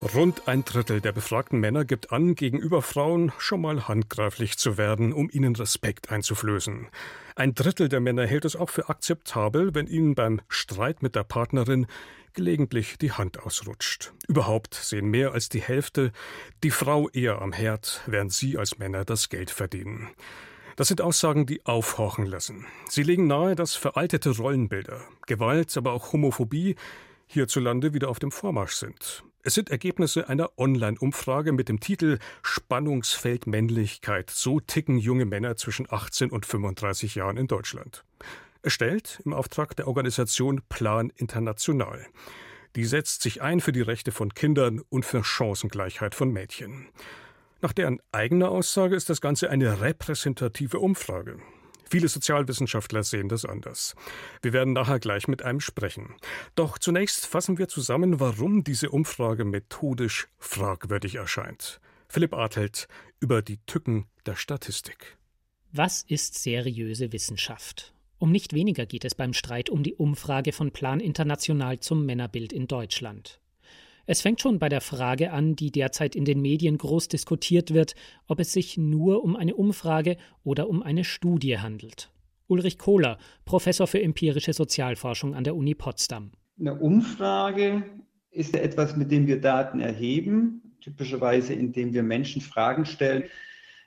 Rund ein Drittel der befragten Männer gibt an, gegenüber Frauen schon mal handgreiflich zu werden, um ihnen Respekt einzuflößen. Ein Drittel der Männer hält es auch für akzeptabel, wenn ihnen beim Streit mit der Partnerin gelegentlich die Hand ausrutscht. Überhaupt sehen mehr als die Hälfte die Frau eher am Herd, während sie als Männer das Geld verdienen. Das sind Aussagen, die aufhorchen lassen. Sie legen nahe, dass veraltete Rollenbilder, Gewalt, aber auch Homophobie hierzulande wieder auf dem Vormarsch sind. Es sind Ergebnisse einer Online-Umfrage mit dem Titel Spannungsfeld Männlichkeit. So ticken junge Männer zwischen 18 und 35 Jahren in Deutschland. Erstellt im Auftrag der Organisation Plan International. Die setzt sich ein für die Rechte von Kindern und für Chancengleichheit von Mädchen. Nach deren eigener Aussage ist das Ganze eine repräsentative Umfrage. Viele Sozialwissenschaftler sehen das anders. Wir werden nachher gleich mit einem sprechen. Doch zunächst fassen wir zusammen, warum diese Umfrage methodisch fragwürdig erscheint. Philipp Artelt über die Tücken der Statistik. Was ist seriöse Wissenschaft? Um nicht weniger geht es beim Streit um die Umfrage von Plan International zum Männerbild in Deutschland. Es fängt schon bei der Frage an, die derzeit in den Medien groß diskutiert wird, ob es sich nur um eine Umfrage oder um eine Studie handelt. Ulrich Kohler, Professor für empirische Sozialforschung an der Uni Potsdam. Eine Umfrage ist ja etwas, mit dem wir Daten erheben, typischerweise indem wir Menschen Fragen stellen.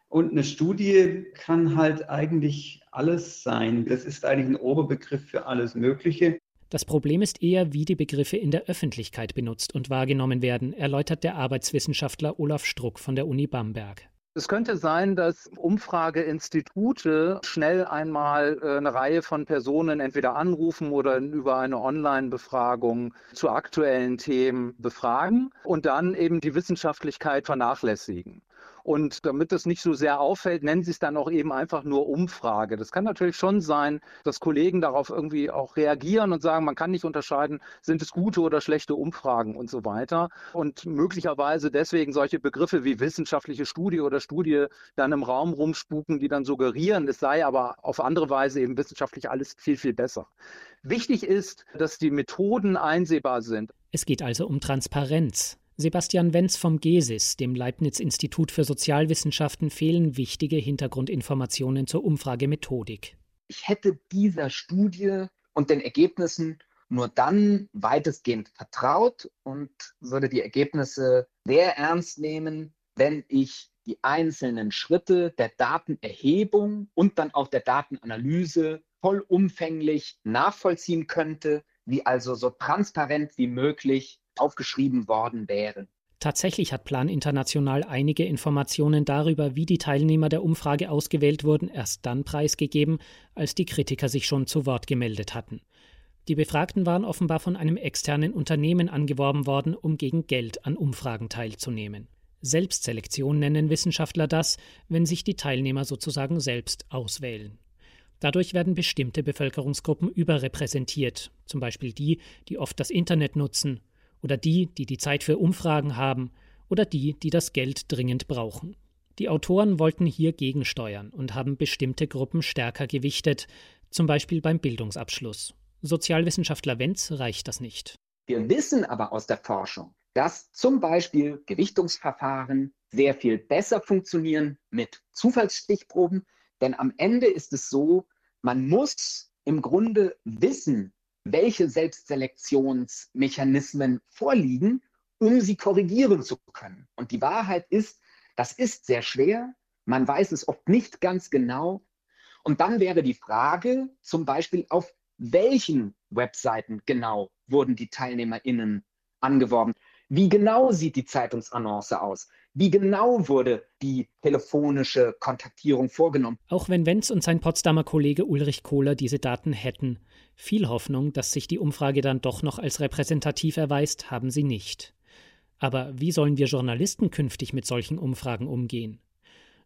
Und eine Studie kann halt eigentlich alles sein. Das ist eigentlich ein Oberbegriff für alles Mögliche. Das Problem ist eher, wie die Begriffe in der Öffentlichkeit benutzt und wahrgenommen werden, erläutert der Arbeitswissenschaftler Olaf Struck von der Uni Bamberg. Es könnte sein, dass Umfrageinstitute schnell einmal äh, eine Reihe von Personen entweder anrufen oder über eine Online-Befragung zu aktuellen Themen befragen und dann eben die Wissenschaftlichkeit vernachlässigen. Und damit es nicht so sehr auffällt, nennen sie es dann auch eben einfach nur Umfrage. Das kann natürlich schon sein, dass Kollegen darauf irgendwie auch reagieren und sagen, man kann nicht unterscheiden, sind es gute oder schlechte Umfragen und so weiter. Und möglicherweise deswegen solche Begriffe wie wissenschaftliche Studie oder Studie dann im Raum rumspuken, die dann suggerieren, es sei aber auf andere Weise eben wissenschaftlich alles viel, viel besser. Wichtig ist, dass die Methoden einsehbar sind. Es geht also um Transparenz. Sebastian Wenz vom GESIS, dem Leibniz-Institut für Sozialwissenschaften, fehlen wichtige Hintergrundinformationen zur Umfragemethodik. Ich hätte dieser Studie und den Ergebnissen nur dann weitestgehend vertraut und würde die Ergebnisse sehr ernst nehmen, wenn ich die einzelnen Schritte der Datenerhebung und dann auch der Datenanalyse vollumfänglich nachvollziehen könnte, wie also so transparent wie möglich aufgeschrieben worden wären. Tatsächlich hat Plan International einige Informationen darüber, wie die Teilnehmer der Umfrage ausgewählt wurden, erst dann preisgegeben, als die Kritiker sich schon zu Wort gemeldet hatten. Die Befragten waren offenbar von einem externen Unternehmen angeworben worden, um gegen Geld an Umfragen teilzunehmen. Selbstselektion nennen Wissenschaftler das, wenn sich die Teilnehmer sozusagen selbst auswählen. Dadurch werden bestimmte Bevölkerungsgruppen überrepräsentiert, zum Beispiel die, die oft das Internet nutzen oder die, die die Zeit für Umfragen haben oder die, die das Geld dringend brauchen. Die Autoren wollten hier gegensteuern und haben bestimmte Gruppen stärker gewichtet, zum Beispiel beim Bildungsabschluss. Sozialwissenschaftler Wenz reicht das nicht. Wir wissen aber aus der Forschung, dass zum Beispiel Gewichtungsverfahren sehr viel besser funktionieren mit Zufallsstichproben, denn am Ende ist es so, man muss im Grunde wissen, welche Selbstselektionsmechanismen vorliegen, um sie korrigieren zu können. Und die Wahrheit ist, das ist sehr schwer. Man weiß es oft nicht ganz genau. Und dann wäre die Frage zum Beispiel, auf welchen Webseiten genau wurden die TeilnehmerInnen angeworben? Wie genau sieht die Zeitungsannonce aus? Wie genau wurde die telefonische Kontaktierung vorgenommen? Auch wenn Wenz und sein Potsdamer Kollege Ulrich Kohler diese Daten hätten, viel Hoffnung, dass sich die Umfrage dann doch noch als repräsentativ erweist, haben sie nicht. Aber wie sollen wir Journalisten künftig mit solchen Umfragen umgehen?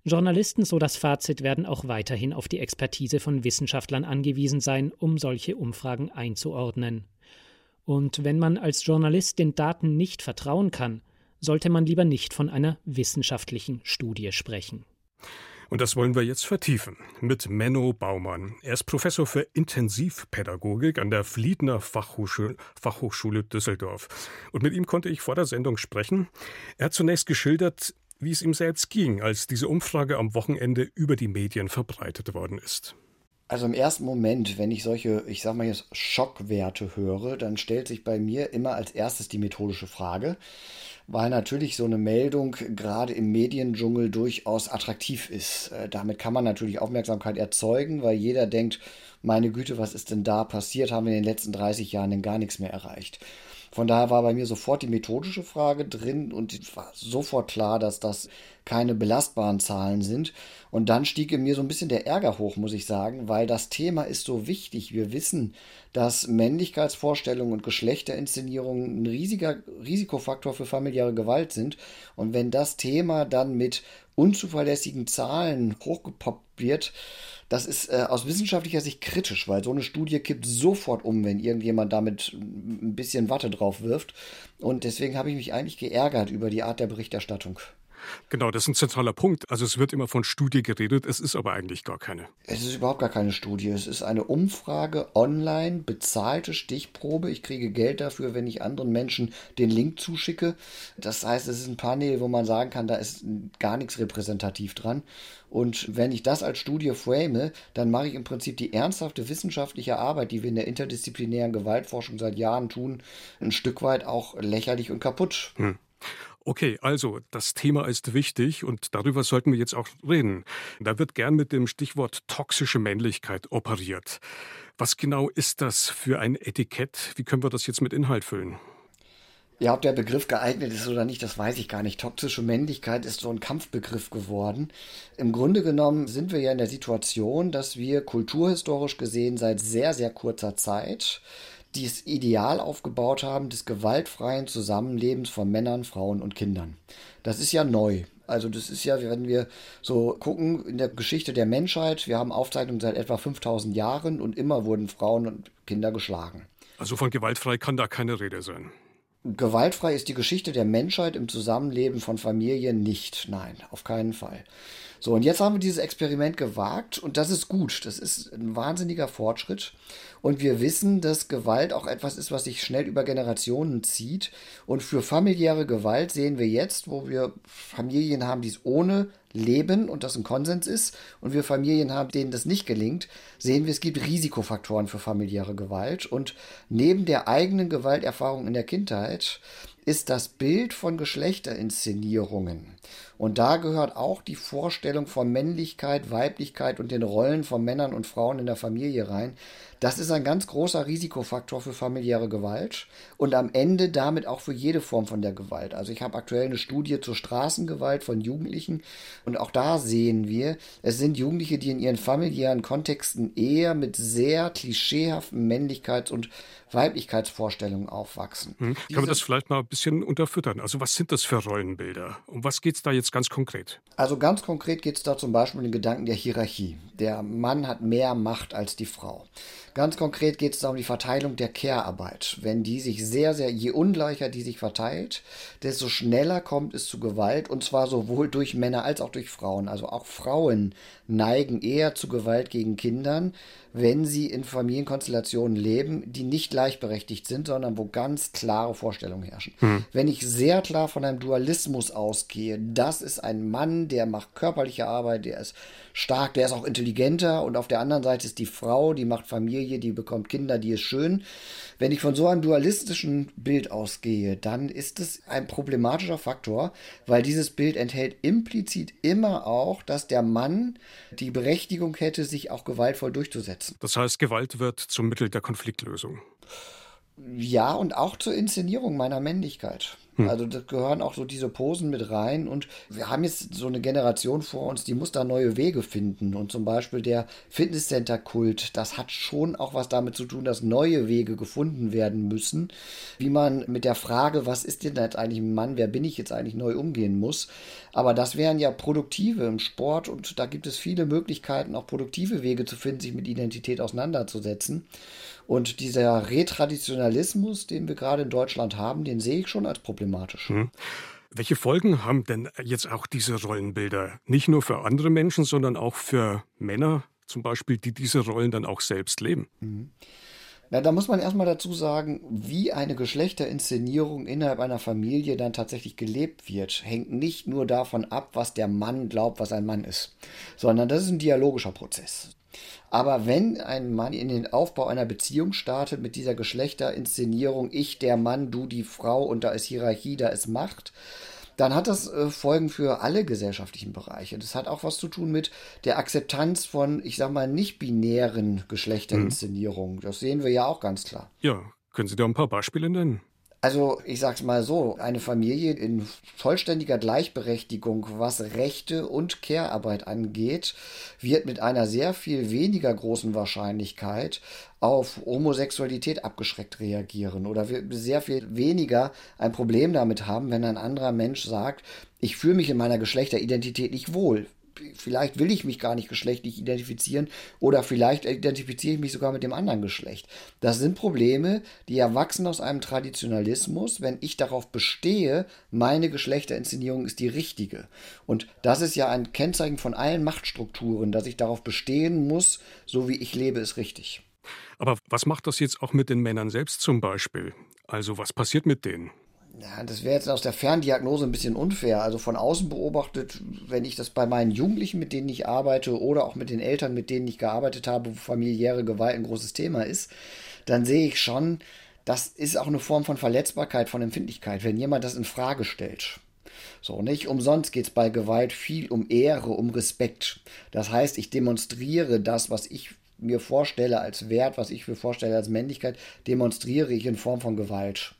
Journalisten, so das Fazit, werden auch weiterhin auf die Expertise von Wissenschaftlern angewiesen sein, um solche Umfragen einzuordnen. Und wenn man als Journalist den Daten nicht vertrauen kann, sollte man lieber nicht von einer wissenschaftlichen Studie sprechen. Und das wollen wir jetzt vertiefen mit Menno Baumann. Er ist Professor für Intensivpädagogik an der Fliedner Fachhochschule, Fachhochschule Düsseldorf. Und mit ihm konnte ich vor der Sendung sprechen. Er hat zunächst geschildert, wie es ihm selbst ging, als diese Umfrage am Wochenende über die Medien verbreitet worden ist. Also im ersten Moment, wenn ich solche, ich sag mal jetzt Schockwerte höre, dann stellt sich bei mir immer als erstes die methodische Frage, weil natürlich so eine Meldung gerade im Mediendschungel durchaus attraktiv ist. Äh, damit kann man natürlich Aufmerksamkeit erzeugen, weil jeder denkt, meine Güte, was ist denn da passiert? Haben wir in den letzten 30 Jahren denn gar nichts mehr erreicht? Von daher war bei mir sofort die methodische Frage drin und war sofort klar, dass das keine belastbaren Zahlen sind. Und dann stieg in mir so ein bisschen der Ärger hoch, muss ich sagen, weil das Thema ist so wichtig. Wir wissen, dass Männlichkeitsvorstellungen und Geschlechterinszenierungen ein riesiger Risikofaktor für familiäre Gewalt sind. Und wenn das Thema dann mit unzuverlässigen Zahlen hochgepoppt wird, das ist äh, aus wissenschaftlicher Sicht kritisch, weil so eine Studie kippt sofort um, wenn irgendjemand damit ein bisschen Watte drauf wirft. Und deswegen habe ich mich eigentlich geärgert über die Art der Berichterstattung. Genau, das ist ein zentraler Punkt. Also es wird immer von Studie geredet, es ist aber eigentlich gar keine. Es ist überhaupt gar keine Studie. Es ist eine Umfrage online, bezahlte Stichprobe. Ich kriege Geld dafür, wenn ich anderen Menschen den Link zuschicke. Das heißt, es ist ein Panel, wo man sagen kann, da ist gar nichts repräsentativ dran. Und wenn ich das als Studie frame, dann mache ich im Prinzip die ernsthafte wissenschaftliche Arbeit, die wir in der interdisziplinären Gewaltforschung seit Jahren tun, ein Stück weit auch lächerlich und kaputt. Hm. Okay, also das Thema ist wichtig und darüber sollten wir jetzt auch reden. Da wird gern mit dem Stichwort toxische Männlichkeit operiert. Was genau ist das für ein Etikett? Wie können wir das jetzt mit Inhalt füllen? Ja, ob der Begriff geeignet ist oder nicht, das weiß ich gar nicht. Toxische Männlichkeit ist so ein Kampfbegriff geworden. Im Grunde genommen sind wir ja in der Situation, dass wir kulturhistorisch gesehen seit sehr, sehr kurzer Zeit dieses Ideal aufgebaut haben des gewaltfreien Zusammenlebens von Männern, Frauen und Kindern. Das ist ja neu. Also das ist ja, wenn wir so gucken in der Geschichte der Menschheit, wir haben Aufzeichnungen seit etwa 5000 Jahren und immer wurden Frauen und Kinder geschlagen. Also von gewaltfrei kann da keine Rede sein. Gewaltfrei ist die Geschichte der Menschheit im Zusammenleben von Familien nicht. Nein, auf keinen Fall. So, und jetzt haben wir dieses Experiment gewagt und das ist gut. Das ist ein wahnsinniger Fortschritt. Und wir wissen, dass Gewalt auch etwas ist, was sich schnell über Generationen zieht. Und für familiäre Gewalt sehen wir jetzt, wo wir Familien haben, die es ohne leben und das ein Konsens ist und wir Familien haben, denen das nicht gelingt, sehen wir, es gibt Risikofaktoren für familiäre Gewalt. Und neben der eigenen Gewalterfahrung in der Kindheit ist das Bild von Geschlechterinszenierungen. Und da gehört auch die Vorstellung von Männlichkeit, Weiblichkeit und den Rollen von Männern und Frauen in der Familie rein. Das ist ein ganz großer Risikofaktor für familiäre Gewalt und am Ende damit auch für jede Form von der Gewalt. Also ich habe aktuell eine Studie zur Straßengewalt von Jugendlichen und auch da sehen wir, es sind Jugendliche, die in ihren familiären Kontexten eher mit sehr klischeehaften Männlichkeits- und Weiblichkeitsvorstellungen aufwachsen. Hm. Kann man das vielleicht mal ein bisschen unterfüttern? Also was sind das für Rollenbilder? Um was geht es da jetzt ganz konkret? Also ganz konkret geht es da zum Beispiel um den Gedanken der Hierarchie. Der Mann hat mehr Macht als die Frau. Ganz konkret geht es um die Verteilung der Care-Arbeit. Wenn die sich sehr, sehr, je ungleicher die sich verteilt, desto schneller kommt es zu Gewalt und zwar sowohl durch Männer als auch durch Frauen. Also auch Frauen neigen eher zu Gewalt gegen Kindern, wenn sie in Familienkonstellationen leben, die nicht gleichberechtigt sind, sondern wo ganz klare Vorstellungen herrschen. Mhm. Wenn ich sehr klar von einem Dualismus ausgehe, das ist ein Mann, der macht körperliche Arbeit, der ist stark, der ist auch intelligenter und auf der anderen Seite ist die Frau, die macht Familie, die bekommt Kinder, die ist schön. Wenn ich von so einem dualistischen Bild ausgehe, dann ist es ein problematischer Faktor, weil dieses Bild enthält implizit immer auch, dass der Mann die Berechtigung hätte, sich auch gewaltvoll durchzusetzen. Das heißt, Gewalt wird zum Mittel der Konfliktlösung. Ja, und auch zur Inszenierung meiner Männlichkeit. Hm. Also da gehören auch so diese Posen mit rein und wir haben jetzt so eine Generation vor uns, die muss da neue Wege finden und zum Beispiel der Fitnesscenter-Kult, das hat schon auch was damit zu tun, dass neue Wege gefunden werden müssen, wie man mit der Frage, was ist denn jetzt eigentlich ein Mann, wer bin ich jetzt eigentlich neu umgehen muss. Aber das wären ja produktive im Sport und da gibt es viele Möglichkeiten, auch produktive Wege zu finden, sich mit Identität auseinanderzusetzen. Und dieser Retraditionalismus, den wir gerade in Deutschland haben, den sehe ich schon als problematisch. Hm. Welche Folgen haben denn jetzt auch diese Rollenbilder? Nicht nur für andere Menschen, sondern auch für Männer zum Beispiel, die diese Rollen dann auch selbst leben? Mhm. Na, da muss man erstmal dazu sagen, wie eine Geschlechterinszenierung innerhalb einer Familie dann tatsächlich gelebt wird, hängt nicht nur davon ab, was der Mann glaubt, was ein Mann ist, sondern das ist ein dialogischer Prozess. Aber wenn ein Mann in den Aufbau einer Beziehung startet mit dieser Geschlechterinszenierung, ich der Mann, du die Frau und da ist Hierarchie, da ist Macht, dann hat das äh, Folgen für alle gesellschaftlichen Bereiche. Das hat auch was zu tun mit der Akzeptanz von, ich sag mal, nicht-binären Geschlechterinszenierungen. Mhm. Das sehen wir ja auch ganz klar. Ja, können Sie da ein paar Beispiele nennen? Also ich sag's mal so, eine Familie in vollständiger Gleichberechtigung, was Rechte und Care-Arbeit angeht, wird mit einer sehr viel weniger großen Wahrscheinlichkeit auf Homosexualität abgeschreckt reagieren oder sehr viel weniger ein Problem damit haben, wenn ein anderer Mensch sagt, ich fühle mich in meiner Geschlechteridentität nicht wohl vielleicht will ich mich gar nicht geschlechtlich identifizieren oder vielleicht identifiziere ich mich sogar mit dem anderen Geschlecht. Das sind Probleme, die erwachsen aus einem Traditionalismus, wenn ich darauf bestehe, meine Geschlechterinszenierung ist die richtige. Und das ist ja ein Kennzeichen von allen Machtstrukturen, dass ich darauf bestehen muss, so wie ich lebe, ist richtig. Aber was macht das jetzt auch mit den Männern selbst zum Beispiel? Also was passiert mit denen? Ja, das wäre jetzt aus der Ferndiagnose ein bisschen unfair. Also von außen beobachtet, wenn ich das bei meinen Jugendlichen, mit denen ich arbeite, oder auch mit den Eltern, mit denen ich gearbeitet habe, wo familiäre Gewalt ein großes Thema ist, dann sehe ich schon, das ist auch eine Form von Verletzbarkeit, von Empfindlichkeit, wenn jemand das in Frage stellt. So, nicht umsonst geht es bei Gewalt viel um Ehre, um Respekt. Das heißt, ich demonstriere das, was ich mir vorstelle als Wert, was ich mir vorstelle als Männlichkeit, demonstriere ich in Form von Gewalt.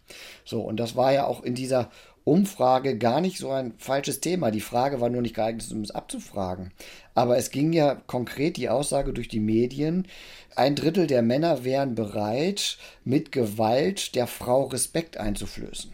So, und das war ja auch in dieser Umfrage gar nicht so ein falsches Thema. Die Frage war nur nicht geeignet, um es abzufragen. Aber es ging ja konkret die Aussage durch die Medien, ein Drittel der Männer wären bereit, mit Gewalt der Frau Respekt einzuflößen.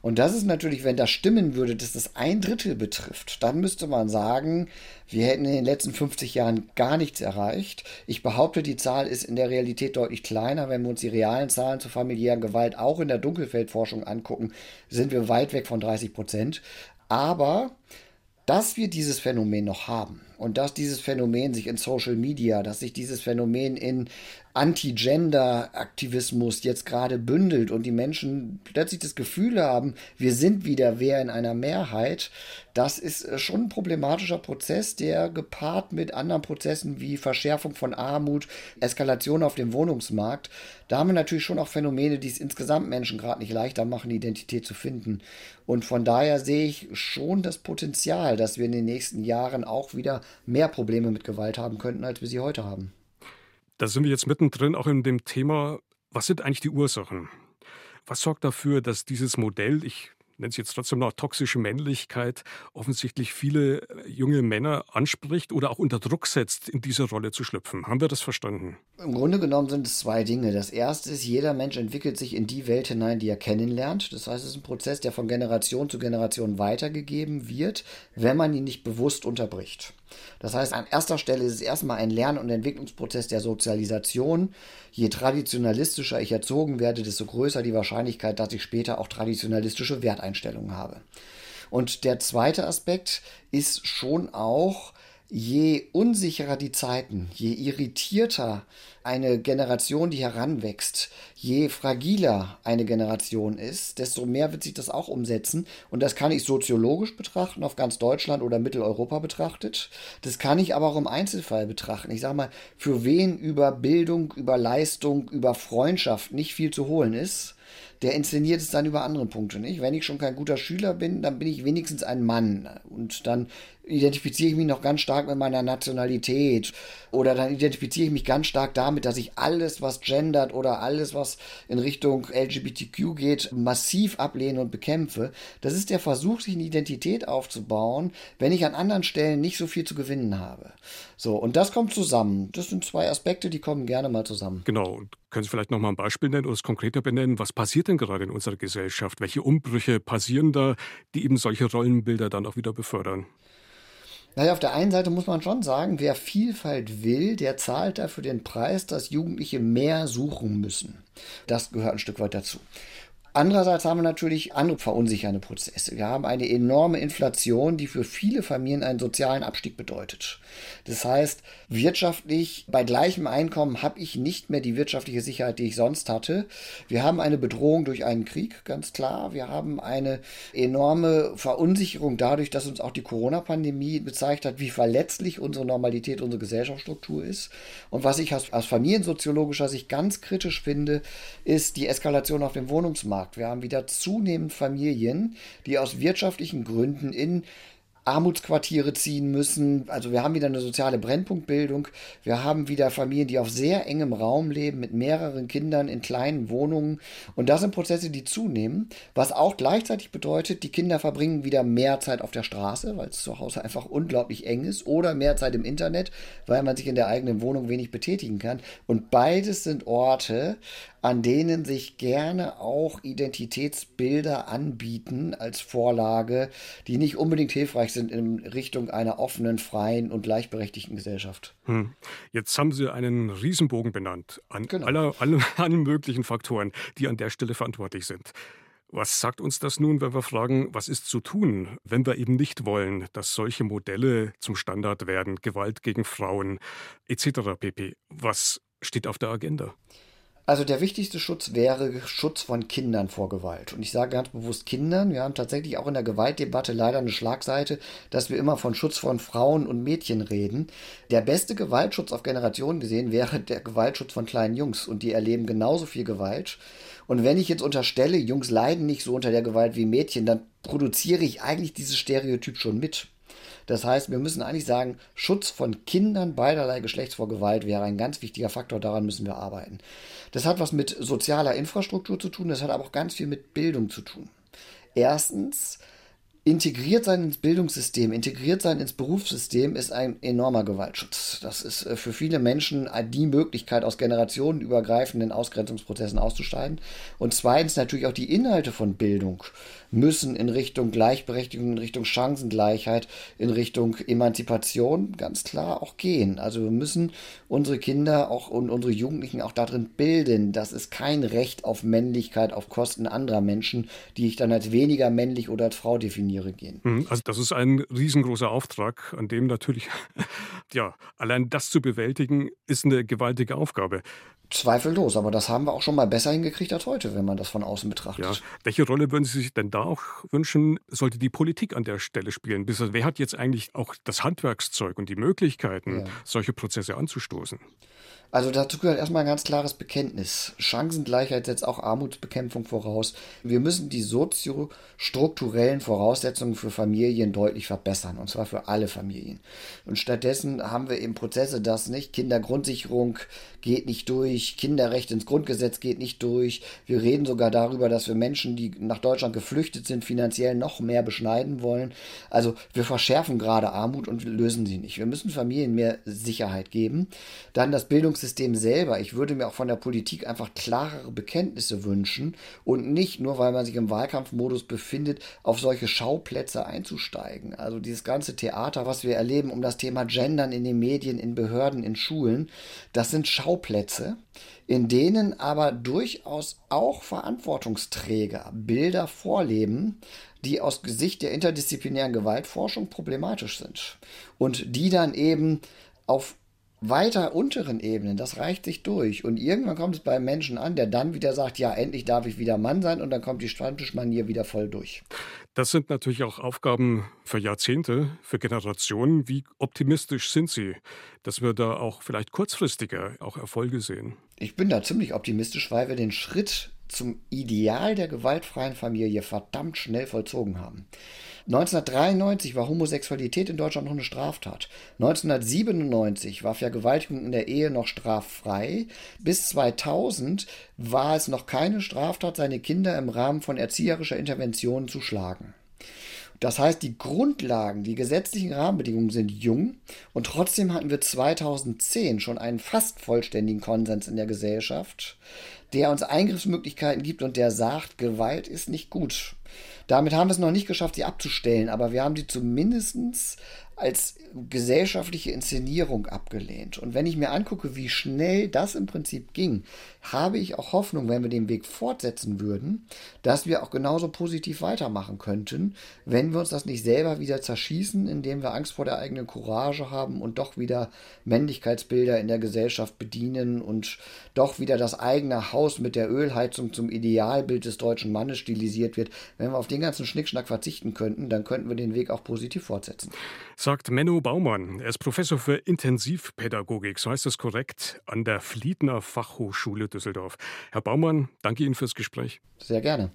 Und das ist natürlich, wenn das stimmen würde, dass das ein Drittel betrifft, dann müsste man sagen, wir hätten in den letzten 50 Jahren gar nichts erreicht. Ich behaupte, die Zahl ist in der Realität deutlich kleiner. Wenn wir uns die realen Zahlen zur familiären Gewalt auch in der Dunkelfeldforschung angucken, sind wir weit weg von 30 Prozent. Aber dass wir dieses Phänomen noch haben und dass dieses Phänomen sich in Social Media, dass sich dieses Phänomen in Anti-Gender-Aktivismus jetzt gerade bündelt und die Menschen plötzlich das Gefühl haben, wir sind wieder wer in einer Mehrheit, das ist äh, schon ein problematischer Prozess, der gepaart mit anderen Prozessen wie Verschärfung von Armut, Eskalation auf dem Wohnungsmarkt, da haben wir natürlich schon auch Phänomene, die es insgesamt Menschen gerade nicht leichter machen, Identität zu finden. Und von daher sehe ich schon das Potenzial, dass wir in den nächsten Jahren auch wieder mehr Probleme mit Gewalt haben könnten, als wir sie heute haben. Da sind wir jetzt mittendrin auch in dem Thema, was sind eigentlich die Ursachen? Was sorgt dafür, dass dieses Modell, ich nenne es jetzt trotzdem noch toxische Männlichkeit, offensichtlich viele äh, junge Männer anspricht oder auch unter Druck setzt, in diese Rolle zu schlüpfen. Haben wir das verstanden? Im Grunde genommen sind es zwei Dinge. Das erste ist, jeder Mensch entwickelt sich in die Welt hinein, die er kennenlernt. Das heißt, es ist ein Prozess, der von Generation zu Generation weitergegeben wird, wenn man ihn nicht bewusst unterbricht. Das heißt, an erster Stelle ist es erstmal ein Lern- und Entwicklungsprozess der Sozialisation. Je traditionalistischer ich erzogen werde, desto größer die Wahrscheinlichkeit, dass ich später auch traditionalistische Werteinstellungen habe. Und der zweite Aspekt ist schon auch, je unsicherer die Zeiten, je irritierter eine Generation, die heranwächst, je fragiler eine Generation ist, desto mehr wird sich das auch umsetzen. Und das kann ich soziologisch betrachten, auf ganz Deutschland oder Mitteleuropa betrachtet. Das kann ich aber auch im Einzelfall betrachten. Ich sage mal, für wen über Bildung, über Leistung, über Freundschaft nicht viel zu holen ist, der inszeniert es dann über andere Punkte, nicht? Wenn ich schon kein guter Schüler bin, dann bin ich wenigstens ein Mann. Und dann identifiziere ich mich noch ganz stark mit meiner Nationalität oder dann identifiziere ich mich ganz stark damit, dass ich alles, was gendert oder alles, was in Richtung LGBTQ geht, massiv ablehne und bekämpfe. Das ist der Versuch, sich eine Identität aufzubauen, wenn ich an anderen Stellen nicht so viel zu gewinnen habe. So, und das kommt zusammen. Das sind zwei Aspekte, die kommen gerne mal zusammen. Genau. Und können Sie vielleicht noch mal ein Beispiel nennen oder es konkreter benennen? Was passiert denn gerade in unserer Gesellschaft? Welche Umbrüche passieren da, die eben solche Rollenbilder dann auch wieder befördern? Naja, auf der einen Seite muss man schon sagen, wer Vielfalt will, der zahlt dafür den Preis, dass Jugendliche mehr suchen müssen. Das gehört ein Stück weit dazu. Andererseits haben wir natürlich andere verunsichernde Prozesse. Wir haben eine enorme Inflation, die für viele Familien einen sozialen Abstieg bedeutet. Das heißt, wirtschaftlich bei gleichem Einkommen habe ich nicht mehr die wirtschaftliche Sicherheit, die ich sonst hatte. Wir haben eine Bedrohung durch einen Krieg, ganz klar. Wir haben eine enorme Verunsicherung dadurch, dass uns auch die Corona-Pandemie gezeigt hat, wie verletzlich unsere Normalität, unsere Gesellschaftsstruktur ist. Und was ich aus, aus familiensoziologischer Sicht ganz kritisch finde, ist die Eskalation auf dem Wohnungsmarkt. Wir haben wieder zunehmend Familien, die aus wirtschaftlichen Gründen in Armutsquartiere ziehen müssen. Also wir haben wieder eine soziale Brennpunktbildung. Wir haben wieder Familien, die auf sehr engem Raum leben, mit mehreren Kindern in kleinen Wohnungen. Und das sind Prozesse, die zunehmen, was auch gleichzeitig bedeutet, die Kinder verbringen wieder mehr Zeit auf der Straße, weil es zu Hause einfach unglaublich eng ist, oder mehr Zeit im Internet, weil man sich in der eigenen Wohnung wenig betätigen kann. Und beides sind Orte, an denen sich gerne auch Identitätsbilder anbieten als Vorlage, die nicht unbedingt hilfreich sind in Richtung einer offenen, freien und gleichberechtigten Gesellschaft. Hm. Jetzt haben Sie einen Riesenbogen benannt an genau. aller, alle, allen möglichen Faktoren, die an der Stelle verantwortlich sind. Was sagt uns das nun, wenn wir fragen, was ist zu tun, wenn wir eben nicht wollen, dass solche Modelle zum Standard werden, Gewalt gegen Frauen etc. pp. Was steht auf der Agenda? Also der wichtigste Schutz wäre Schutz von Kindern vor Gewalt. Und ich sage ganz bewusst Kindern. Wir haben tatsächlich auch in der Gewaltdebatte leider eine Schlagseite, dass wir immer von Schutz von Frauen und Mädchen reden. Der beste Gewaltschutz auf Generationen gesehen wäre der Gewaltschutz von kleinen Jungs. Und die erleben genauso viel Gewalt. Und wenn ich jetzt unterstelle, Jungs leiden nicht so unter der Gewalt wie Mädchen, dann produziere ich eigentlich dieses Stereotyp schon mit. Das heißt, wir müssen eigentlich sagen, Schutz von Kindern beiderlei Geschlechts vor Gewalt wäre ein ganz wichtiger Faktor, daran müssen wir arbeiten. Das hat was mit sozialer Infrastruktur zu tun, das hat aber auch ganz viel mit Bildung zu tun. Erstens, integriert sein ins Bildungssystem, integriert sein ins Berufssystem ist ein enormer Gewaltschutz. Das ist äh, für viele Menschen die Möglichkeit, aus generationenübergreifenden Ausgrenzungsprozessen auszusteigen. Und zweitens natürlich auch die Inhalte von Bildung müssen in Richtung Gleichberechtigung, in Richtung Chancengleichheit, in Richtung Emanzipation ganz klar auch gehen. Also wir müssen unsere Kinder auch und unsere Jugendlichen auch darin bilden, dass es kein Recht auf Männlichkeit auf Kosten anderer Menschen, die ich dann als weniger männlich oder als Frau definiere, gehen. Mhm, also das ist ein riesengroßer Auftrag, an dem natürlich, ja, allein das zu bewältigen, ist eine gewaltige Aufgabe. Zweifellos, aber das haben wir auch schon mal besser hingekriegt als heute, wenn man das von außen betrachtet. Ja. Welche Rolle würden Sie sich denn da auch wünschen, sollte die Politik an der Stelle spielen? Wer hat jetzt eigentlich auch das Handwerkszeug und die Möglichkeiten, ja. solche Prozesse anzustoßen? Also dazu gehört erstmal ein ganz klares Bekenntnis. Chancengleichheit setzt auch Armutsbekämpfung voraus. Wir müssen die soziostrukturellen Voraussetzungen für Familien deutlich verbessern, und zwar für alle Familien. Und stattdessen haben wir eben Prozesse, dass nicht Kindergrundsicherung geht nicht durch, Kinderrecht ins Grundgesetz geht nicht durch. Wir reden sogar darüber, dass wir Menschen, die nach Deutschland geflüchtet sind, finanziell noch mehr beschneiden wollen. Also wir verschärfen gerade Armut und lösen sie nicht. Wir müssen Familien mehr Sicherheit geben. Dann das Bildungs Bildungssystem selber, ich würde mir auch von der Politik einfach klarere Bekenntnisse wünschen und nicht nur, weil man sich im Wahlkampfmodus befindet, auf solche Schauplätze einzusteigen. Also dieses ganze Theater, was wir erleben um das Thema Gendern in den Medien, in Behörden, in Schulen, das sind Schauplätze, in denen aber durchaus auch Verantwortungsträger Bilder vorleben, die aus Sicht der interdisziplinären Gewaltforschung problematisch sind und die dann eben auf weiter unteren Ebenen, das reicht sich durch. Und irgendwann kommt es beim Menschen an, der dann wieder sagt, ja, endlich darf ich wieder Mann sein und dann kommt die Stammtischmanier wieder voll durch. Das sind natürlich auch Aufgaben für Jahrzehnte, für Generationen. Wie optimistisch sind Sie, dass wir da auch vielleicht kurzfristiger auch Erfolge sehen? Ich bin da ziemlich optimistisch, weil wir den Schritt zum Ideal der gewaltfreien Familie verdammt schnell vollzogen haben. 1993 war Homosexualität in Deutschland noch eine Straftat. 1997 war Vergewaltigung in der Ehe noch straffrei. Bis 2000 war es noch keine Straftat, seine Kinder im Rahmen von erzieherischer Intervention zu schlagen. Das heißt, die Grundlagen, die gesetzlichen Rahmenbedingungen sind jung und trotzdem hatten wir 2010 schon einen fast vollständigen Konsens in der Gesellschaft, der uns Eingriffsmöglichkeiten gibt und der sagt, Gewalt ist nicht gut. Damit haben wir es noch nicht geschafft, sie abzustellen, aber wir haben sie zumindest als gesellschaftliche Inszenierung abgelehnt. Und wenn ich mir angucke, wie schnell das im Prinzip ging, habe ich auch Hoffnung, wenn wir den Weg fortsetzen würden, dass wir auch genauso positiv weitermachen könnten, wenn wir uns das nicht selber wieder zerschießen, indem wir Angst vor der eigenen Courage haben und doch wieder Männlichkeitsbilder in der Gesellschaft bedienen und doch wieder das eigene Haus mit der Ölheizung zum Idealbild des deutschen Mannes stilisiert wird. Wenn wir auf den ganzen Schnickschnack verzichten könnten, dann könnten wir den Weg auch positiv fortsetzen. Sagt Menno Baumann. Er ist Professor für Intensivpädagogik, so heißt das korrekt, an der Fliedner Fachhochschule Düsseldorf. Herr Baumann, danke Ihnen fürs Gespräch. Sehr gerne.